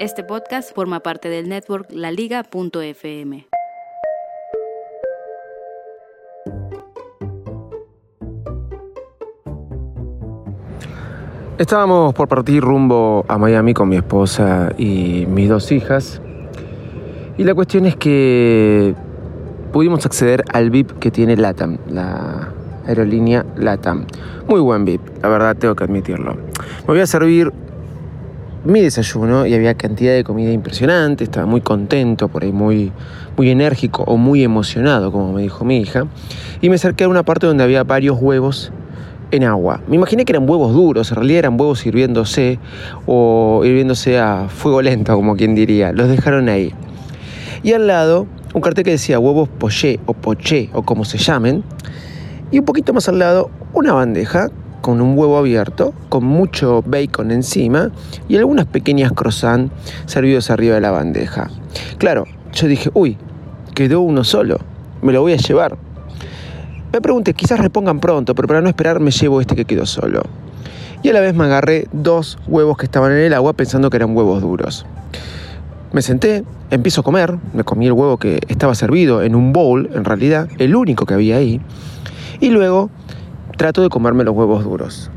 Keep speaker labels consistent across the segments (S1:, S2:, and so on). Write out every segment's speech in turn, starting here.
S1: Este podcast forma parte del network laliga.fm.
S2: Estábamos por partir rumbo a Miami con mi esposa y mis dos hijas. Y la cuestión es que pudimos acceder al VIP que tiene LATAM, la aerolínea LATAM. Muy buen VIP, la verdad tengo que admitirlo. Me voy a servir mi desayuno y había cantidad de comida impresionante, estaba muy contento, por ahí muy, muy enérgico o muy emocionado, como me dijo mi hija. Y me acerqué a una parte donde había varios huevos en agua. Me imaginé que eran huevos duros, en realidad eran huevos hirviéndose o hirviéndose a fuego lento, como quien diría. Los dejaron ahí. Y al lado, un cartel que decía huevos poché o poché o como se llamen. Y un poquito más al lado, una bandeja con un huevo abierto, con mucho bacon encima y algunas pequeñas croissants servidos arriba de la bandeja. Claro, yo dije, uy, quedó uno solo, me lo voy a llevar. Me pregunté, quizás repongan pronto, pero para no esperar me llevo este que quedó solo. Y a la vez me agarré dos huevos que estaban en el agua pensando que eran huevos duros. Me senté, empiezo a comer, me comí el huevo que estaba servido en un bowl, en realidad, el único que había ahí. Y luego trato de comerme los huevos duros.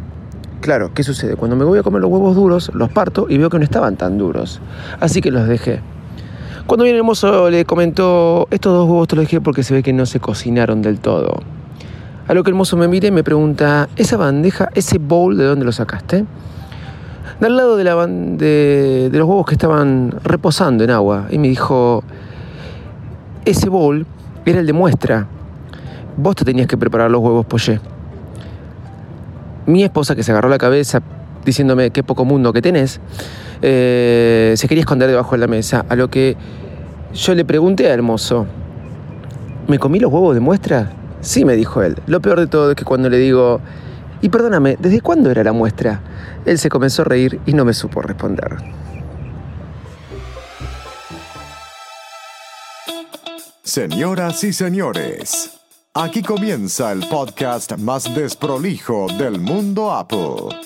S2: Claro, ¿qué sucede? Cuando me voy a comer los huevos duros, los parto y veo que no estaban tan duros. Así que los dejé. Cuando viene el mozo le comentó, estos dos huevos te los dejé porque se ve que no se cocinaron del todo. A lo que el mozo me mira y me pregunta, ¿esa bandeja, ese bowl, de dónde lo sacaste? De al lado de, la de, los huevos que estaban reposando en agua. Y me dijo, ese bowl era el de muestra. Vos te tenías que preparar los huevos poché. Mi esposa, que se agarró la cabeza diciéndome qué poco mundo que tenés, eh, se quería esconder debajo de la mesa. A lo que yo le pregunté al mozo, ¿me comí los huevos de muestra? Sí, me dijo él. Lo peor de todo es que cuando le digo, y perdóname, ¿desde cuándo era la muestra? Él se comenzó a reír y no me supo responder.
S3: Señoras y señores, aquí comienza el podcast más desprolijo del mundo Apple.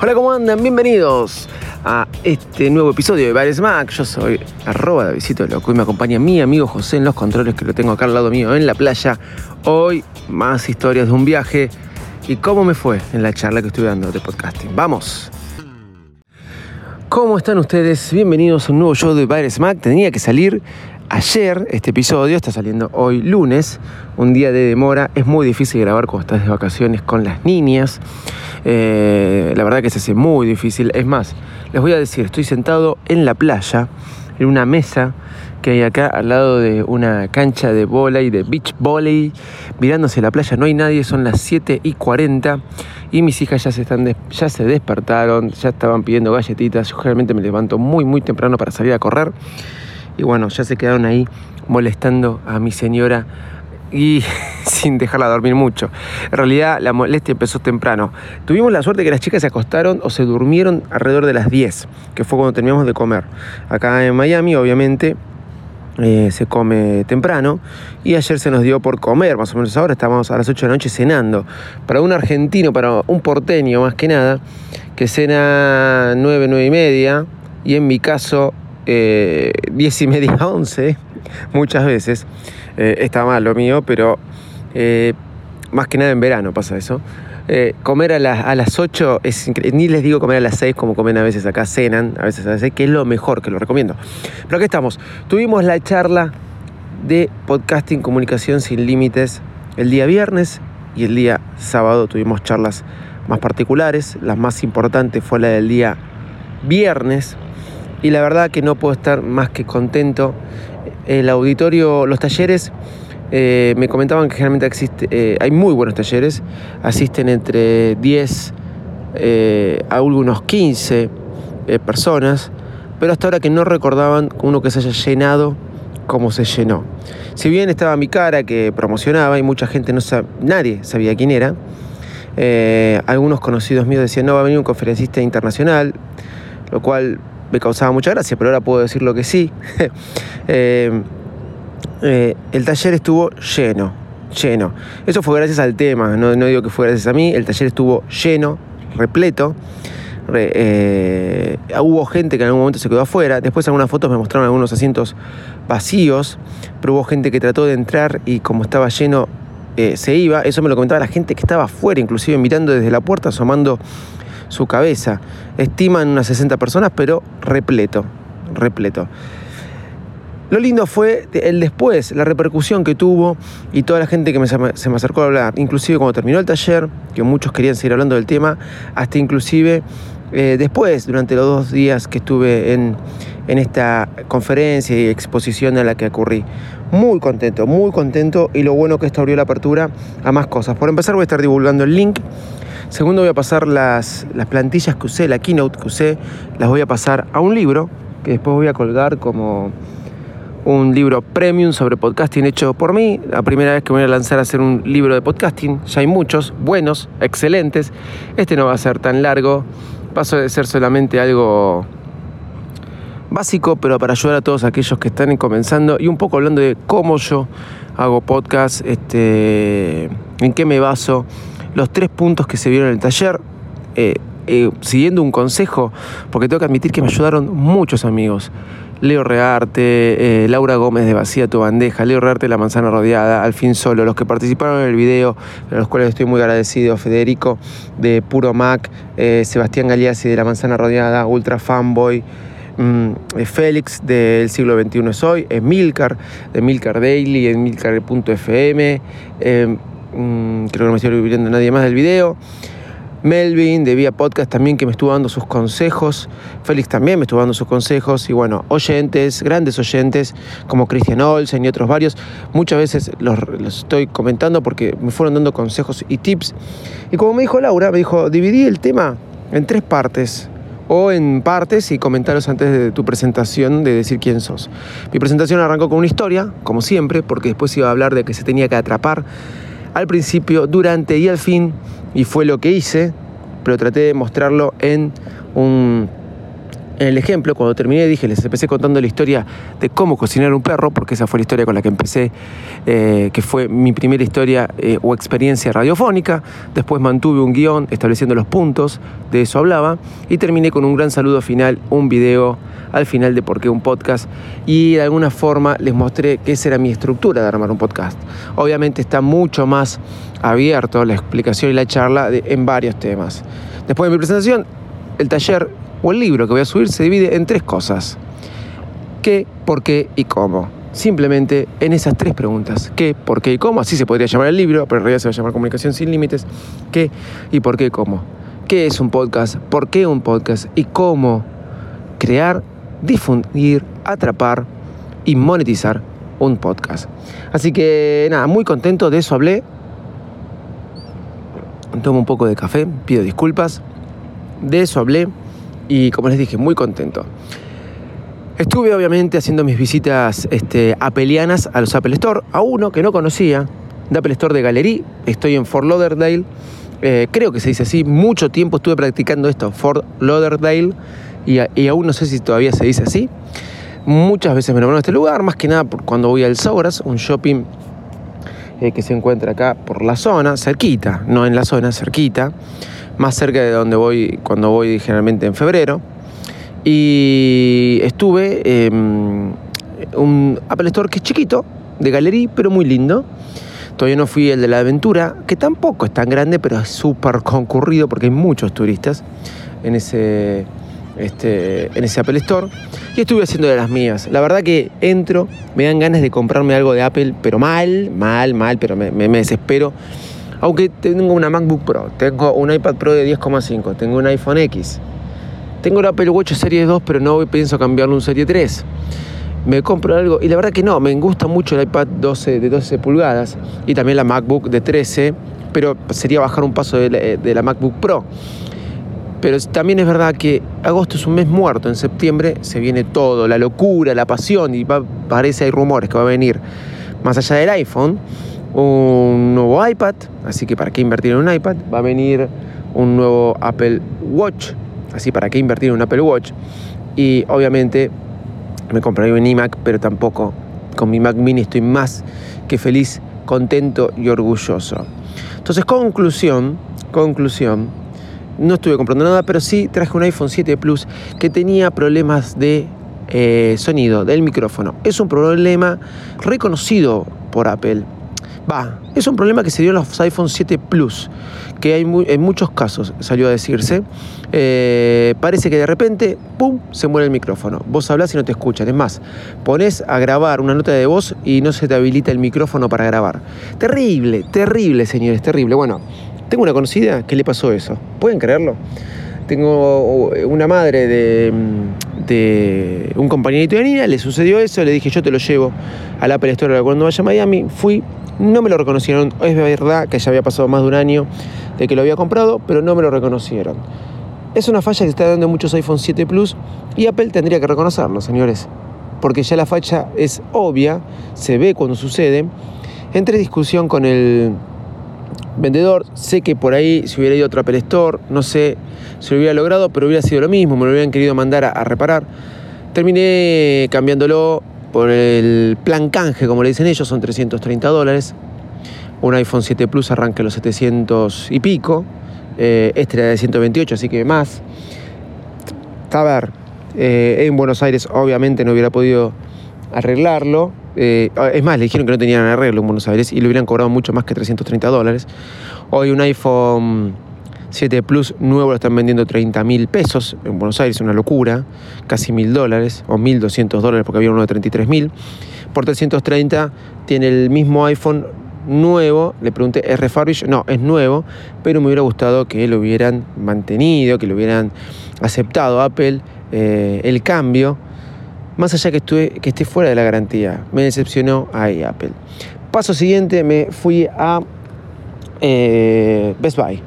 S2: Hola, ¿cómo andan? Bienvenidos a este nuevo episodio de Bares Mac. Yo soy arroba de Visito Loco y me acompaña mi amigo José en los controles que lo tengo acá al lado mío en la playa. Hoy más historias de un viaje y cómo me fue en la charla que estuve dando de podcasting. ¡Vamos! ¿Cómo están ustedes? Bienvenidos a un nuevo show de Bares Mac. Tenía que salir ayer este episodio, está saliendo hoy lunes, un día de demora. Es muy difícil grabar cuando estás de vacaciones con las niñas. Eh, la verdad que se hace muy difícil. Es más, les voy a decir, estoy sentado en la playa, en una mesa que hay acá al lado de una cancha de y de beach volley, mirándose la playa, no hay nadie, son las 7 y 40 y mis hijas ya se, están ya se despertaron, ya estaban pidiendo galletitas, yo generalmente me levanto muy muy temprano para salir a correr y bueno, ya se quedaron ahí molestando a mi señora y sin dejarla dormir mucho. En realidad la molestia empezó temprano. Tuvimos la suerte que las chicas se acostaron o se durmieron alrededor de las 10, que fue cuando terminamos de comer. Acá en Miami, obviamente, eh, se come temprano y ayer se nos dio por comer, más o menos ahora estamos a las 8 de la noche cenando. Para un argentino, para un porteño más que nada, que cena 9, 9 y media y en mi caso eh, 10 y media, 11, muchas veces. Eh, está mal lo mío, pero eh, más que nada en verano pasa eso. Eh, comer a, a, las 8 es increíble. Ni les digo comer a las 6 como comen a veces acá, cenan a veces a las 6, que es lo mejor, que lo recomiendo. Pero aquí estamos. Tuvimos la charla de podcasting, comunicación sin límites el día viernes y el día sábado tuvimos charlas más particulares. La más importante fue la del día viernes, y la verdad que no puedo estar más que contento. El auditorio, los talleres, eh, me comentaban que generalmente existe, eh, hay muy buenos talleres, asisten entre 10 eh, algunos 15 eh, personas, pero hasta ahora que no recordaban uno que se haya llenado como se llenó. Si bien estaba mi cara que promocionaba y mucha gente no sabía, nadie sabía quién era, algunos conocidos míos decían, no, va a venir un conferencista internacional, lo cual me causaba mucha gracia, pero ahora puedo decir lo que sí. el taller estuvo lleno, lleno. Eso fue gracias al tema, no, no digo que fue gracias a mí, el taller estuvo lleno, repleto. Eh, hubo gente que en algún momento se quedó afuera. Después algunas fotos me mostraron algunos asientos vacíos, pero hubo gente que trató de entrar y como estaba lleno eh, se iba. Eso me lo comentaba la gente que estaba afuera, inclusive mirando desde la puerta, asomando su cabeza. Estiman unas 60 personas, pero repleto, repleto. Lo lindo fue el después, la repercusión que tuvo y toda la gente que se me acercó a hablar, inclusive cuando terminó el taller, que muchos querían seguir hablando del tema, hasta inclusive eh, después, durante los dos días que estuve en, en esta conferencia y exposición a la que ocurrí. Muy contento, muy contento y lo bueno que esto abrió la apertura a más cosas. Por empezar voy a estar divulgando el link. Segundo voy a pasar las, las plantillas que usé, la keynote que usé, las voy a pasar a un libro que después voy a colgar como un libro premium sobre podcasting hecho por mí. La primera vez que voy a lanzar a hacer un libro de podcasting. Ya hay muchos, buenos, excelentes. Este no va a ser tan largo. Paso de ser solamente algo básico, pero para ayudar a todos aquellos que están comenzando y un poco hablando de cómo yo hago podcast, este, en qué me baso, los tres puntos que se vieron en el taller. Eh, eh, siguiendo un consejo, porque tengo que admitir que me ayudaron muchos amigos. Leo Rearte, eh, Laura Gómez de Vacía Tu Bandeja, Leo Rearte de La Manzana Rodeada, Al Fin Solo, los que participaron en el video, a los cuales estoy muy agradecido, Federico de Puro Mac, eh, Sebastián Galeazzi de La Manzana Rodeada, Ultra Fanboy, mm, eh, Félix del siglo XXI es hoy, Emilcar de Milcar Daily, Emilcar.fm, mm, creo que no me estoy olvidando nadie más del video. Melvin de Vía Podcast también que me estuvo dando sus consejos, Félix también me estuvo dando sus consejos y bueno, oyentes, grandes oyentes como Cristian Olsen y otros varios, muchas veces los, estoy comentando porque me fueron dando consejos y tips. Y como me dijo Laura, me dijo, dividí el tema en tres partes o en partes y comentaros antes de tu presentación de decir quién sos. Mi presentación arrancó con una historia, como siempre, porque después iba a hablar de que se tenía que atrapar al principio, durante y al fin, y fue lo que hice, pero traté de mostrarlo en un en el ejemplo, cuando terminé, dije, les empecé contando la historia de cómo cocinar un perro, porque esa fue la historia con la que empecé, eh, que fue mi primera historia eh, o experiencia radiofónica. Después mantuve un guion estableciendo los puntos, de eso hablaba, y terminé con un gran saludo final, un video al final de por qué un podcast, y de alguna forma les mostré que esa era mi estructura de armar un podcast. Obviamente está mucho más abierto la explicación y la charla en varios temas. Después de mi presentación, el taller o el libro que voy a subir se divide en tres cosas. ¿Qué, por qué y cómo? Simplemente en esas tres preguntas. ¿Qué, por qué y cómo? Así se podría llamar el libro, pero en realidad se va a llamar Comunicación sin Límites. ¿Qué y por qué y cómo? ¿Qué es un podcast? ¿Por qué un podcast? ¿Y cómo crear, difundir, atrapar y monetizar un podcast? Así que nada, muy contento, de eso hablé. Tomo un poco de café, pido disculpas. De eso hablé y como les dije, muy contento. Estuve obviamente haciendo mis visitas este, apelianas a los Apple Store, a uno que no conocía, de Apple Store de Galería, estoy en Fort Lauderdale, eh, creo que se dice así, mucho tiempo estuve practicando esto, Fort Lauderdale, y, aún no sé si todavía se dice así. Muchas veces me nombraron este lugar, más que nada cuando voy al Sobras, un shopping eh, que se encuentra acá por la zona, cerquita, no en la zona, cerquita más cerca de donde voy cuando voy generalmente en febrero. Y estuve en un Apple Store que es chiquito, de galería, pero muy lindo. Todavía no fui el de la aventura, que tampoco es tan grande, pero es súper concurrido porque hay muchos turistas en ese, este, en ese Apple Store. Y estuve haciendo de las mías. La verdad que entro, me dan ganas de comprarme algo de Apple, pero mal, mal, mal, pero me, me desespero aunque tengo una MacBook Pro, tengo un iPad Pro de 10,5, tengo un iPhone X, tengo el Apple Watch Serie 2, pero no pienso cambiarlo a un Serie 3. Me compro algo, y la verdad que no, me gusta mucho el iPad 12 de 12 pulgadas y también la MacBook de 13, pero sería bajar un paso de la, MacBook Pro. Pero también es verdad que agosto es un mes muerto, en septiembre se viene todo, la locura, la pasión, y parece hay rumores que va a venir, más allá del iPhone, un nuevo iPad, así que para qué invertir en un iPad, va a venir un nuevo Apple Watch, así para qué invertir en un Apple Watch, y obviamente me compraré un iMac, pero tampoco con mi Mac mini estoy más que feliz, contento y orgulloso. Entonces, conclusión, conclusión, no estuve comprando nada, pero sí traje un iPhone 7 Plus que tenía problemas de eh, sonido del micrófono. Es un problema reconocido por Apple. Va, es un problema que se dio en los iPhone 7 Plus, que hay en muchos casos salió a decirse. Eh, parece que de repente, ¡pum!, se muere el micrófono. Vos hablas y no te escuchan. Es más, pones a grabar una nota de voz y no se te habilita el micrófono para grabar. Terrible, terrible, señores, terrible. Bueno, tengo una conocida que le pasó eso. ¿Pueden creerlo? Tengo una madre de, de un compañerito de niña, le sucedió eso, le dije yo te lo llevo a la Apple Store cuando vaya a Miami. Fui, no me lo reconocieron. Es verdad que ya había pasado más de un año de que lo había comprado, pero no me lo reconocieron. Es una falla que está dando muchos iPhone 7 Plus y Apple tendría que reconocerlo, señores. Porque ya la falla es obvia, se ve cuando sucede. Entre discusión con el vendedor, sé que por ahí si hubiera ido a otro Apple Store, no sé si lo hubiera logrado, pero hubiera sido lo mismo, me lo hubieran querido mandar a, reparar. Terminé cambiándolo por el plan canje, como le dicen ellos, son 330 dólares. Un iPhone 7 Plus arranca los 700 y pico. Eh, este era de 128, así que más. A ver, eh, en Buenos Aires obviamente no hubiera podido arreglarlo. Eh, es más, le dijeron que no tenían arreglo en Buenos Aires y le hubieran cobrado mucho más que 330 dólares. Hoy un iPhone 7 Plus nuevo lo están vendiendo 30 mil pesos en Buenos Aires, una locura, casi mil dólares o 1.200 dólares porque había uno de 33 mil. Por 330 tiene el mismo iPhone nuevo, le pregunté, ¿es refurbished? No, es nuevo, pero me hubiera gustado que lo hubieran mantenido, que lo hubieran aceptado Apple eh, el cambio, más allá que, estuve, que esté fuera de la garantía. Me decepcionó ahí Apple. Paso siguiente, me fui a eh, Best Buy.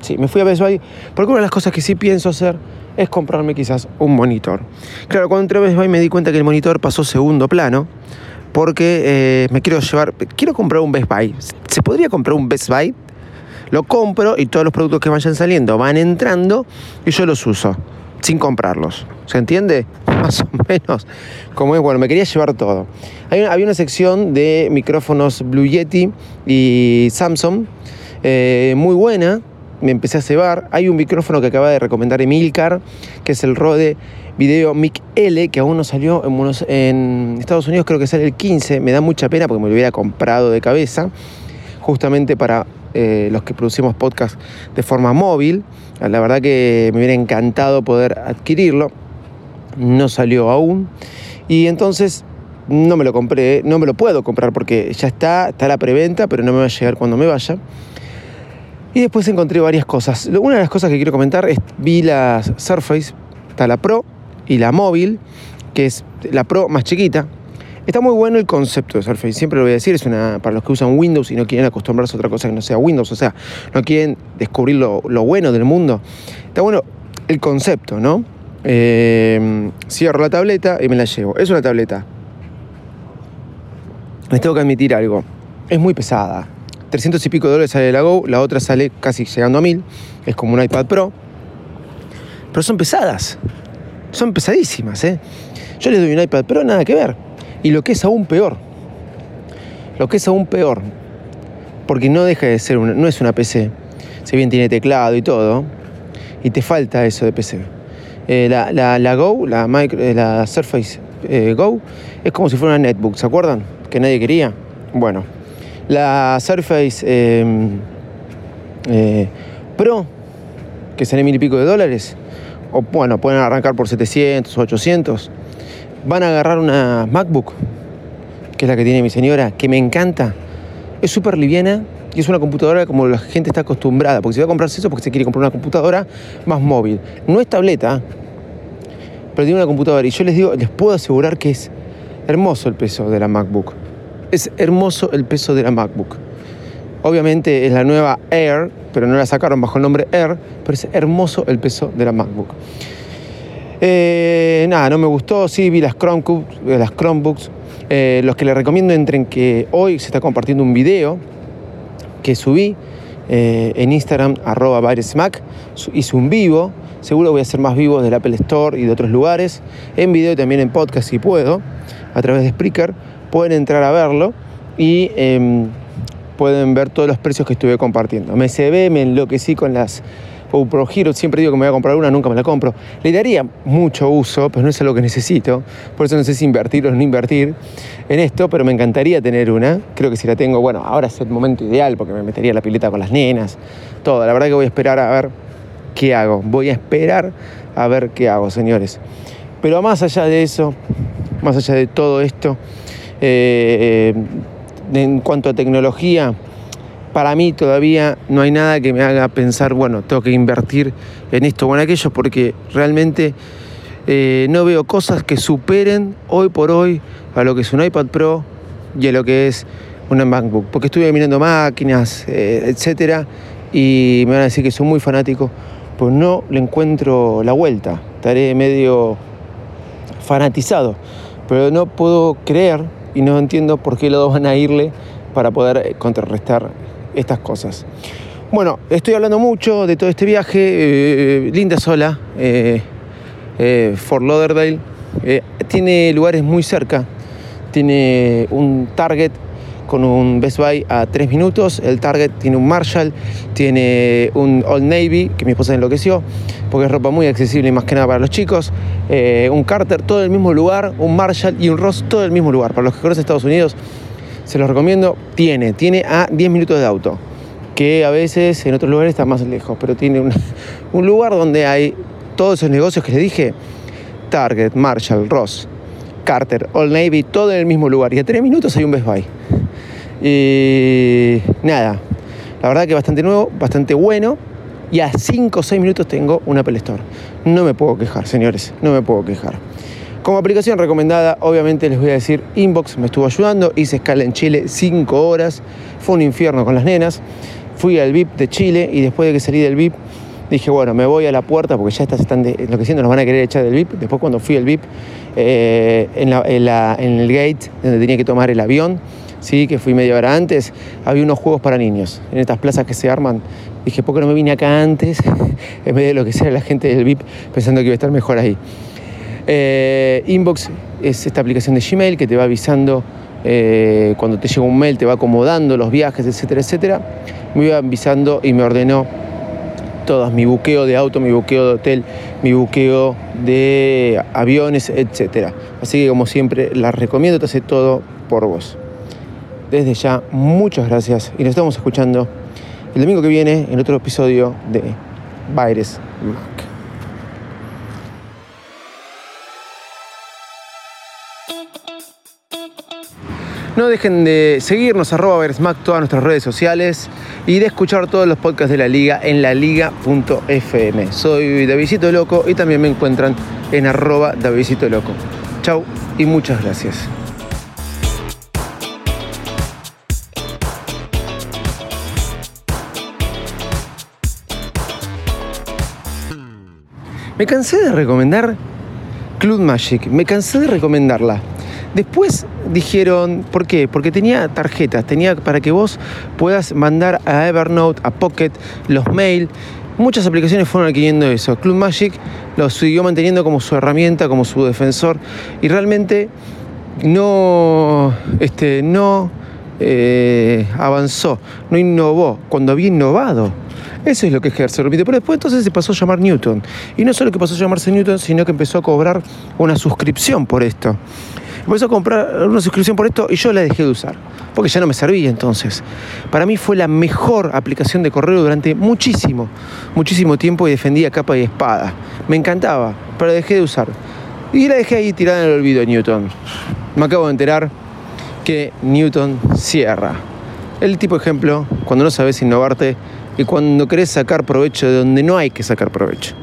S2: Sí, me fui a Best Buy porque una de las cosas que sí pienso hacer es comprarme quizás un monitor. Claro, cuando entré a Best Buy me di cuenta que el monitor pasó segundo plano porque eh, me quiero llevar, quiero comprar un Best Buy. ¿Se podría comprar un Best Buy? Lo compro y todos los productos que vayan saliendo van entrando y yo los uso sin comprarlos. ¿Se entiende? Más o menos. Como es, bueno, me quería llevar todo. había una sección de micrófonos Blue Yeti y Samsung eh, muy buena me empecé a cebar. Hay un micrófono que acaba de recomendar Emilcar, que es el Rode Video Mic L, que aún no salió en, en Estados Unidos, creo que sale el 15. Me da mucha pena porque me lo hubiera comprado de cabeza, justamente para eh, los que producimos podcast de forma móvil. La verdad que me hubiera encantado poder adquirirlo. No salió aún. Y entonces no me lo compré, no me lo puedo comprar porque ya está, está la preventa, pero no me va a llegar cuando me vaya. Y después encontré varias cosas. Una de las cosas que quiero comentar es, vi la Surface, está la Pro y la móvil, que es la Pro más chiquita. Está muy bueno el concepto de Surface, siempre lo voy a decir, es una para los que usan Windows y no quieren acostumbrarse a otra cosa que no sea Windows, o sea, no quieren descubrir lo, bueno del mundo. Está bueno el concepto, ¿no? Eh, cierro la tableta y me la llevo. Es una tableta. Les tengo que admitir algo. Es muy pesada. 300 y pico de dólares sale la Go, la otra sale casi llegando a 1000, es como un iPad Pro. Pero son pesadas, son pesadísimas, ¿eh? Yo les doy un iPad Pro, nada que ver. Y lo que es aún peor, lo que es aún peor, porque no deja de ser una, no es una PC, si bien tiene teclado y todo, y te falta eso de PC. Eh, la, Go, la, eh, la Surface eh, Go, es como si fuera una netbook, ¿se acuerdan? Que nadie quería. Bueno, la Surface em, Pro, que sale mil y pico de dólares, o bueno, pueden arrancar por 700 o 800. Van a agarrar una MacBook, que es la que tiene mi señora, que me encanta. Es súper liviana y es una computadora como la gente está acostumbrada, porque si va a comprarse eso, porque se quiere comprar una computadora más móvil. No es tableta, pero una computadora. Y yo les digo, les puedo asegurar que es hermoso el peso de la MacBook es hermoso el peso de la MacBook. Obviamente es la nueva Air, pero no la sacaron bajo el nombre Air, pero es hermoso el peso de la MacBook. Eh, nada, no me gustó, sí, vi las Chromebooks, eh, las Chromebooks. Eh, los que les recomiendo entren que hoy se está compartiendo un video que subí en Instagram, arroba Mac, hice un vivo, seguro voy a hacer más vivos del Apple Store y de otros lugares, en video y también en podcast si puedo, a través de Spreaker, pueden entrar a verlo y em, pueden ver todos los precios que estuve compartiendo. Me ve, me enloquecí con las GoPro Hero, siempre digo que me voy a comprar una, nunca me la compro. Le daría mucho uso, pero no es algo que necesito, por eso no sé si invertir o no invertir en esto, pero me encantaría tener una. Creo que si la tengo, bueno, ahora es el momento ideal porque me metería la pileta con las nenas, todo. La verdad que voy a esperar a ver qué hago. Voy a esperar a ver qué hago, señores. Pero más allá de eso, más allá de todo esto, eh, en cuanto a tecnología, para mí todavía no hay nada que me haga pensar, bueno, tengo que invertir en esto o en aquello, porque realmente eh, no veo cosas que superen hoy por hoy a lo que es un iPad Pro y a lo que es una MacBook. Porque estuve mirando máquinas, eh, etcétera, y me van a decir que soy muy fanático, pues no le encuentro la vuelta. Estaré medio fanatizado, pero no puedo creer y no entiendo por qué los dos van a irle para poder eh, contrarrestar estas cosas. Bueno, estoy hablando mucho de todo este viaje. Eh, linda sola, eh, Fort Lauderdale. tiene lugares muy cerca. Tiene un Target con un Best Buy a tres minutos. El Target tiene un Marshall, tiene un Old Navy, que mi esposa enloqueció, porque es ropa muy accesible y más que nada para los chicos. Eh, un Carter, todo el mismo lugar. Un Marshall y un Ross, todo el mismo lugar. Para los que conocen Estados Unidos, se los recomiendo. Tiene, tiene a 10 minutos de auto que a veces en otros lugares está más lejos, pero tiene un, lugar donde hay todos esos negocios que les dije, Target, Marshall, Ross, Carter, Old Navy, todo en el mismo lugar. Y a tres minutos hay un Best Buy. Y nada, la verdad que bastante nuevo, bastante bueno. Y a 5 o 6 minutos tengo un Apple Store. No me puedo quejar, señores, no me puedo quejar. Como aplicación recomendada, obviamente les voy a decir, Inbox me estuvo ayudando, hice escala en Chile 5 horas, fue un infierno con las nenas, fui al VIP de Chile y después de que salí del VIP dije, bueno, me voy a la puerta porque ya estas están enloqueciendo, nos van a querer echar del VIP. Después cuando fui al VIP, eh, en, en el gate donde tenía que tomar el avión, ¿sí? que fui media hora antes, había unos juegos para niños en estas plazas que se arman. Dije, ¿por qué no me vine acá antes? en vez de lo que sea la gente del VIP pensando que iba a estar mejor ahí. Eh, Inbox es esta aplicación de Gmail que te va avisando eh, cuando te llega un mail, te va acomodando los viajes, etcétera, etcétera. Me iba avisando y me ordenó todas, mi buqueo de auto, mi buqueo de hotel, mi buqueo de aviones, etcétera. Así que como siempre, las recomiendo, te hace todo por vos desde ya muchas gracias y nos estamos escuchando el domingo que viene en otro episodio de Baires Mac. No dejen de seguirnos arroba Mac todas nuestras redes sociales y de escuchar todos los podcasts de la liga en laliga.fm. Soy Davidito Loco y también me encuentran en arroba Davidito Loco. Chau y muchas gracias. Me cansé de recomendar Club Magic, me cansé de recomendarla. Después dijeron, ¿por qué? Porque tenía tarjetas, tenía para que vos puedas mandar a Evernote, a Pocket, los mail. Muchas aplicaciones fueron adquiriendo eso. Club Magic lo siguió manteniendo como su herramienta, como su defensor. Y realmente no, este, no eh, avanzó, no innovó. Cuando había innovado, eso es lo que es repite. Pero después entonces se pasó a llamar Newton. Y no solo que pasó a llamarse Newton, sino que empezó a cobrar una suscripción por esto. Empezó a comprar una suscripción por esto y yo la dejé de usar. Porque ya no me servía entonces. Para mí fue la mejor aplicación de correo durante muchísimo, muchísimo tiempo y defendía capa y espada. Me encantaba, pero dejé de usar. Y la dejé ahí tirada en el olvido Newton. Me acabo de enterar que Newton cierra. El tipo ejemplo, cuando no sabes innovarte, y cuando querés sacar provecho de donde no hay que sacar provecho.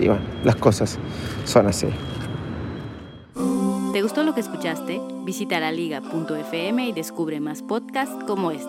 S2: Y bueno, las cosas son así.
S1: ¿Te gustó lo que escuchaste? Visita la liga.fm y descubre más podcasts como este.